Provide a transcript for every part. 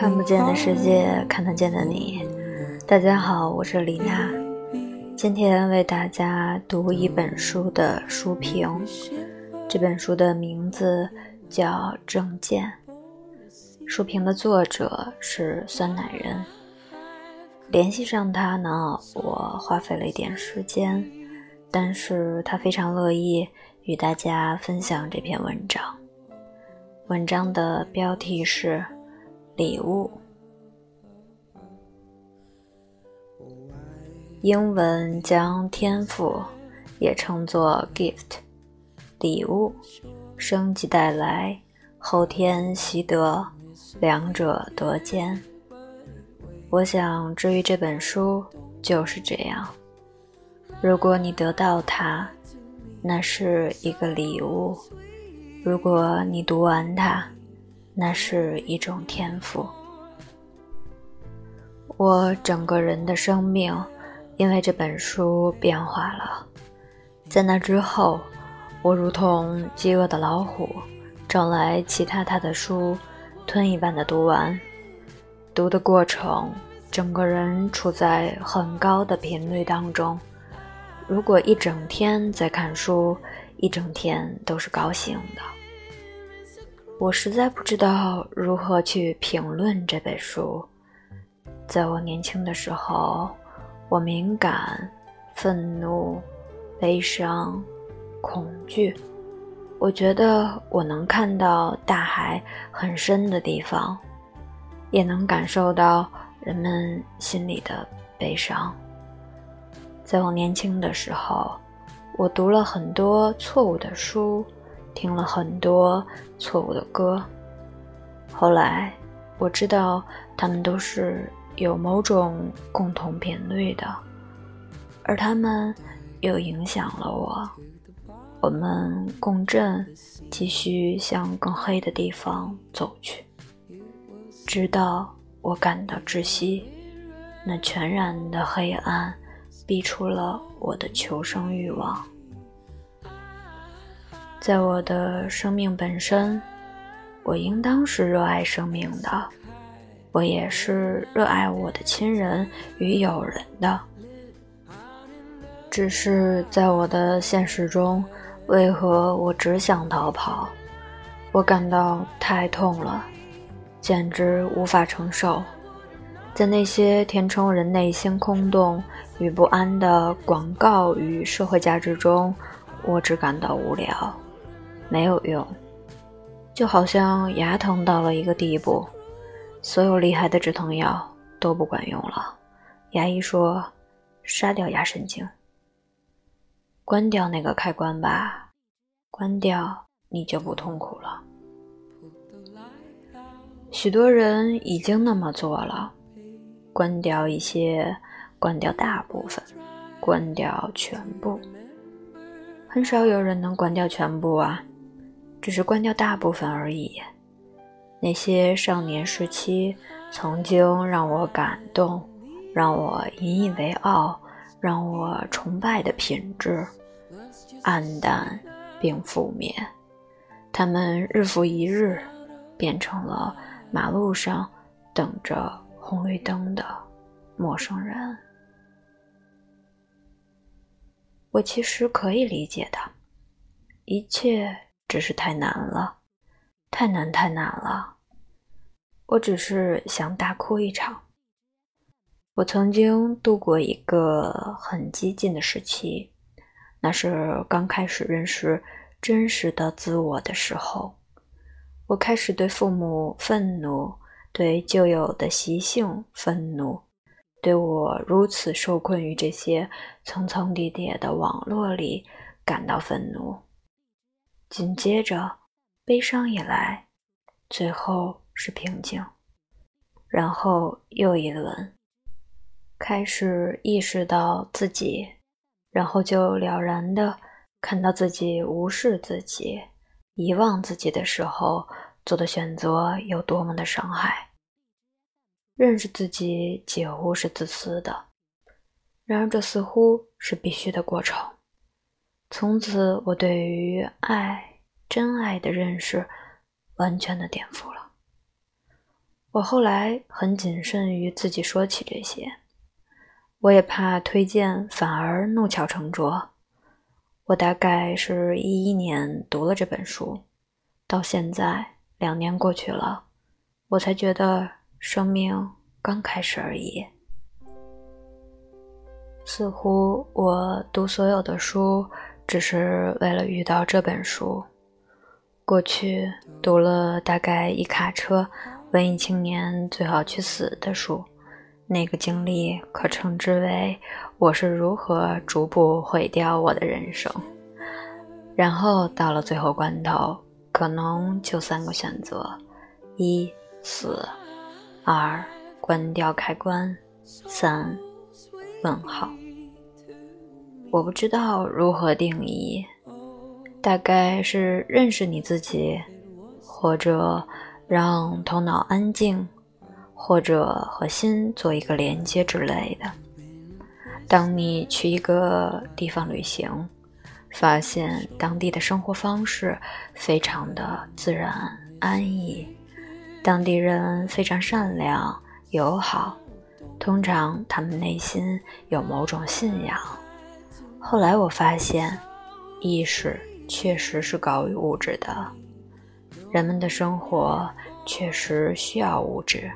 看不见的世界，看得见的你。大家好，我是李娜，今天为大家读一本书的书评。这本书的名字叫《证件》，书评的作者是酸奶人。联系上他呢，我花费了一点时间，但是他非常乐意与大家分享这篇文章。文章的标题是。礼物，英文将天赋也称作 gift，礼物，生即带来，后天习得，两者得兼。我想，至于这本书就是这样。如果你得到它，那是一个礼物；如果你读完它，那是一种天赋。我整个人的生命因为这本书变化了。在那之后，我如同饥饿的老虎，找来其他他的书，吞一般的读完。读的过程，整个人处在很高的频率当中。如果一整天在看书，一整天都是高兴的。我实在不知道如何去评论这本书。在我年轻的时候，我敏感、愤怒、悲伤、恐惧。我觉得我能看到大海很深的地方，也能感受到人们心里的悲伤。在我年轻的时候，我读了很多错误的书。听了很多错误的歌，后来我知道他们都是有某种共同频率的，而他们又影响了我。我们共振，继续向更黑的地方走去，直到我感到窒息。那全然的黑暗逼出了我的求生欲望。在我的生命本身，我应当是热爱生命的，我也是热爱我的亲人与友人的。只是在我的现实中，为何我只想逃跑？我感到太痛了，简直无法承受。在那些填充人内心空洞与不安的广告与社会价值中，我只感到无聊。没有用，就好像牙疼到了一个地步，所有厉害的止疼药都不管用了。牙医说：“杀掉牙神经，关掉那个开关吧，关掉你就不痛苦了。”许多人已经那么做了，关掉一些，关掉大部分，关掉全部。很少有人能关掉全部啊。只是关掉大部分而已。那些少年时期曾经让我感动、让我引以为傲、让我崇拜的品质，黯淡并覆灭。他们日复一日，变成了马路上等着红绿灯的陌生人。我其实可以理解的，一切。只是太难了，太难太难了。我只是想大哭一场。我曾经度过一个很激进的时期，那是刚开始认识真实的自我的时候。我开始对父母愤怒，对旧有的习性愤怒，对我如此受困于这些层层叠叠的网络里感到愤怒。紧接着，悲伤也来，最后是平静，然后又一轮，开始意识到自己，然后就了然的看到自己无视自己、遗忘自己的时候做的选择有多么的伤害。认识自己几乎是自私的，然而这似乎是必须的过程。从此，我对于爱、真爱的认识完全的颠覆了。我后来很谨慎于自己说起这些，我也怕推荐反而弄巧成拙。我大概是一一年读了这本书，到现在两年过去了，我才觉得生命刚开始而已。似乎我读所有的书，只是为了遇到这本书。过去读了大概一卡车文艺青年最好去死的书，那个经历可称之为我是如何逐步毁掉我的人生。然后到了最后关头，可能就三个选择：一死，二关掉开关，三问号。我不知道如何定义，大概是认识你自己，或者让头脑安静，或者和心做一个连接之类的。当你去一个地方旅行，发现当地的生活方式非常的自然安逸，当地人非常善良友好，通常他们内心有某种信仰。后来我发现，意识确实是高于物质的，人们的生活确实需要物质，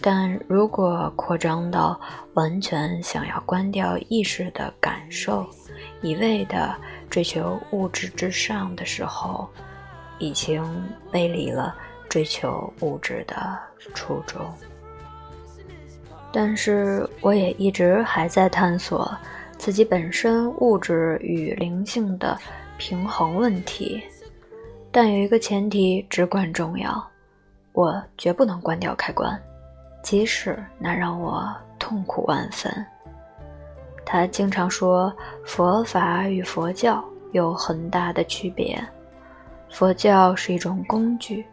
但如果扩张到完全想要关掉意识的感受，一味的追求物质之上的时候，已经背离了追求物质的初衷。但是我也一直还在探索。自己本身物质与灵性的平衡问题，但有一个前提至关重要：我绝不能关掉开关，即使那让我痛苦万分。他经常说，佛法与佛教有很大的区别。佛教是一种工具，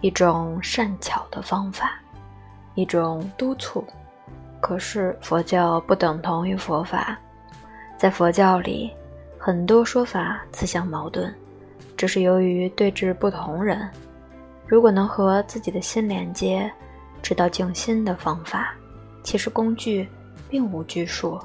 一种善巧的方法，一种督促。可是佛教不等同于佛法。在佛教里，很多说法自相矛盾，只是由于对治不同人。如果能和自己的心连接，知道静心的方法，其实工具并无拘束。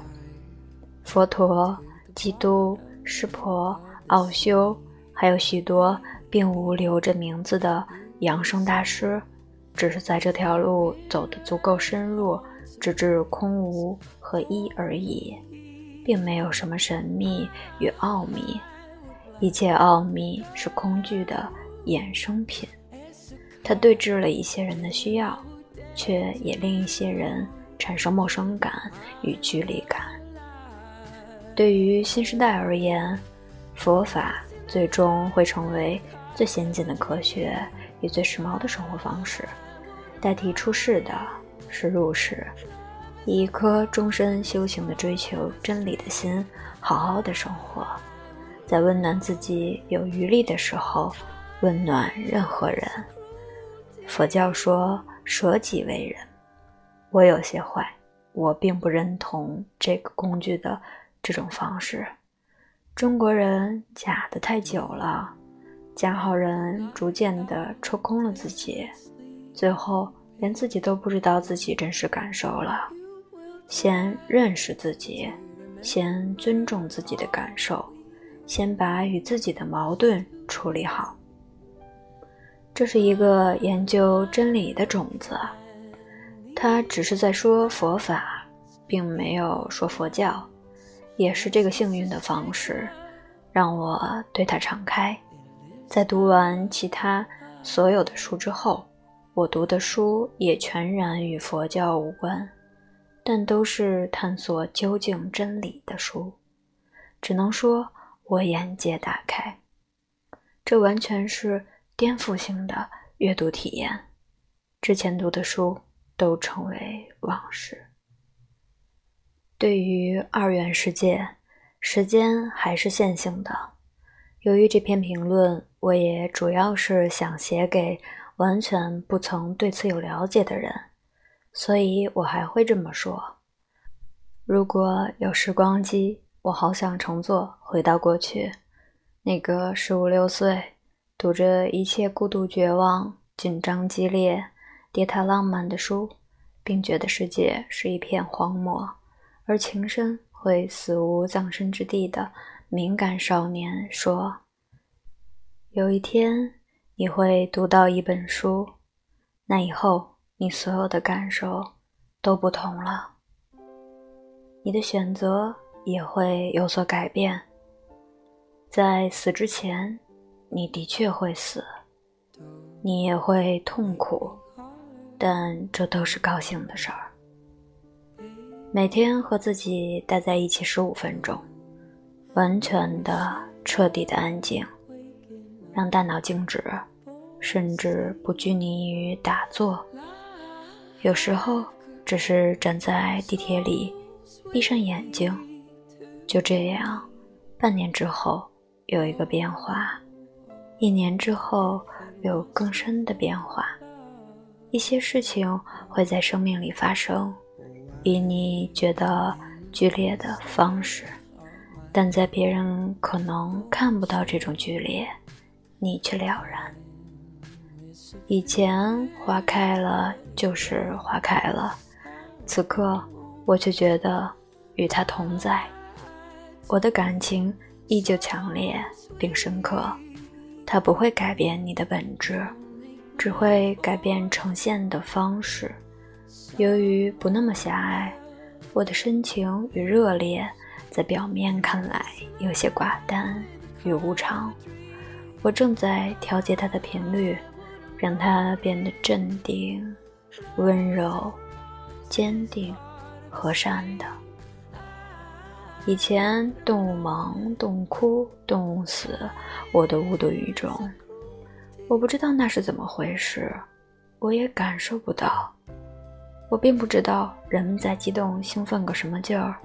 佛陀、基督、湿婆、奥修，还有许多并无留着名字的养生大师，只是在这条路走得足够深入，直至空无和一而已。并没有什么神秘与奥秘，一切奥秘是空具的衍生品。它对治了一些人的需要，却也令一些人产生陌生感与距离感。对于新时代而言，佛法最终会成为最先进的科学与最时髦的生活方式，代替出世的是入世。以一颗终身修行的追求真理的心，好好的生活，在温暖自己有余力的时候，温暖任何人。佛教说舍己为人，我有些坏，我并不认同这个工具的这种方式。中国人假的太久了，假好人逐渐的抽空了自己，最后连自己都不知道自己真实感受了。先认识自己，先尊重自己的感受，先把与自己的矛盾处理好。这是一个研究真理的种子，他只是在说佛法，并没有说佛教。也是这个幸运的方式，让我对他敞开。在读完其他所有的书之后，我读的书也全然与佛教无关。但都是探索究竟真理的书，只能说我眼界大开。这完全是颠覆性的阅读体验，之前读的书都成为往事。对于二元世界，时间还是线性的。由于这篇评论，我也主要是想写给完全不曾对此有了解的人。所以我还会这么说：如果有时光机，我好想乘坐回到过去，那个十五六岁，读着一切孤独、绝望、紧张、激烈，跌宕浪漫的书，并觉得世界是一片荒漠，而情深会死无葬身之地的敏感少年说：“有一天你会读到一本书，那以后你所有的感受都不同了，你的选择也会有所改变。在死之前，你的确会死，你也会痛苦。”但这都是高兴的事儿。每天和自己待在一起十五分钟，完全的、彻底的安静，让大脑静止，甚至不拘泥于打坐。有时候只是站在地铁里，闭上眼睛，就这样，半年之后有一个变化，一年之后有更深的变化。一些事情会在生命里发生，以你觉得剧烈的方式，但在别人可能看不到这种剧烈，你却了然。以前花开了就是花开了，此刻我却觉得与它同在，我的感情依旧强烈并深刻，它不会改变你的本质。只会改变呈现的方式。由于不那么狭隘，我的深情与热烈，在表面看来有些寡淡与无常。我正在调节它的频率，让它变得镇定、温柔、坚定、和善的。以前动物忙、动物哭、动物死，我都无动于衷。我不知道那是怎么回事，我也感受不到。我并不知道人们在激动兴奋个什么劲儿，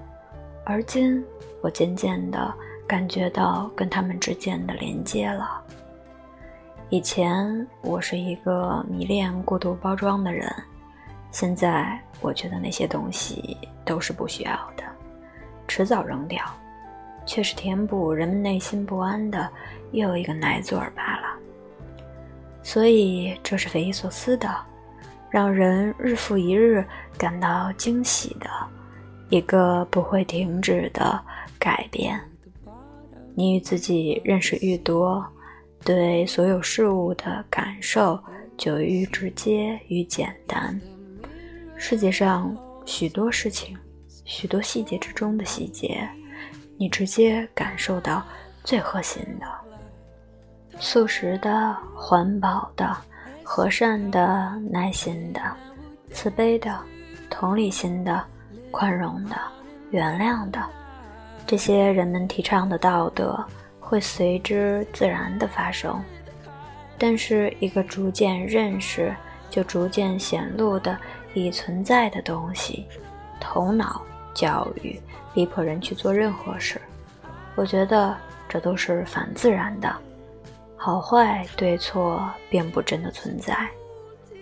而今我渐渐地感觉到跟他们之间的连接了。以前我是一个迷恋过度包装的人，现在我觉得那些东西都是不需要的，迟早扔掉，却是填补人们内心不安的又一个奶嘴儿罢了。所以，这是匪夷所思的，让人日复一日感到惊喜的一个不会停止的改变。你与自己认识愈多，对所有事物的感受就愈直接与简单。世界上许多事情，许多细节之中的细节，你直接感受到最核心的。素食的、环保的、和善的、耐心的、慈悲的、同理心的、宽容的、原谅的，这些人们提倡的道德会随之自然的发生。但是，一个逐渐认识就逐渐显露的已存在的东西——头脑教育，逼迫人去做任何事。我觉得这都是反自然的。好坏对错并不真的存在，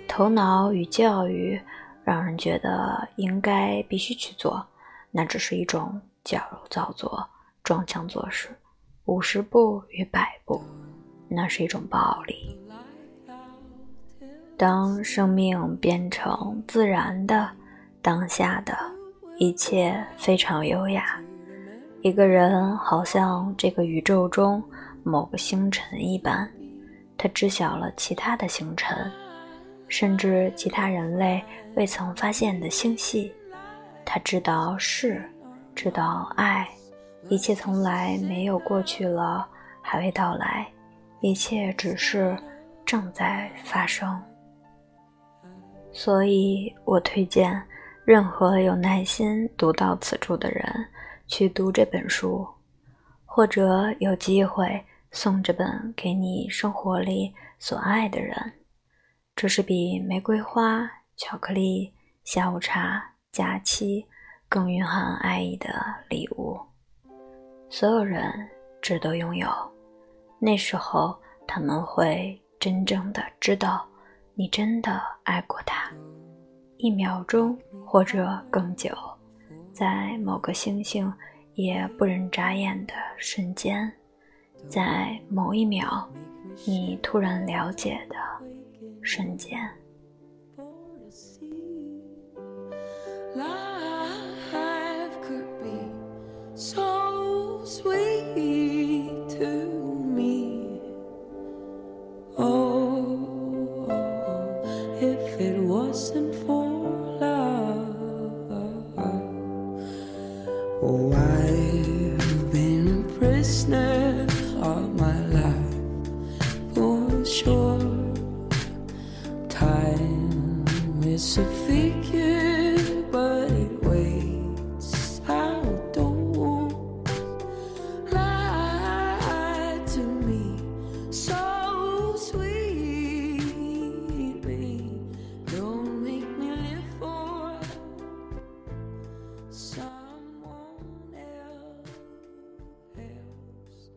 头脑与教育让人觉得应该必须去做，那只是一种矫揉造作、装腔作势。五十步与百步，那是一种暴力。当生命变成自然的、当下的，一切非常优雅。一个人好像这个宇宙中。某个星辰一般，他知晓了其他的星辰，甚至其他人类未曾发现的星系。他知道是，知道爱，一切从来没有过去了，还未到来，一切只是正在发生。所以我推荐任何有耐心读到此处的人去读这本书，或者有机会。送这本给你生活里所爱的人，这是比玫瑰花、巧克力、下午茶、假期更蕴含爱意的礼物。所有人值得拥有，那时候他们会真正的知道你真的爱过他。一秒钟或者更久，在某个星星也不忍眨眼的瞬间。在某一秒，你突然了解的瞬间。Oh, I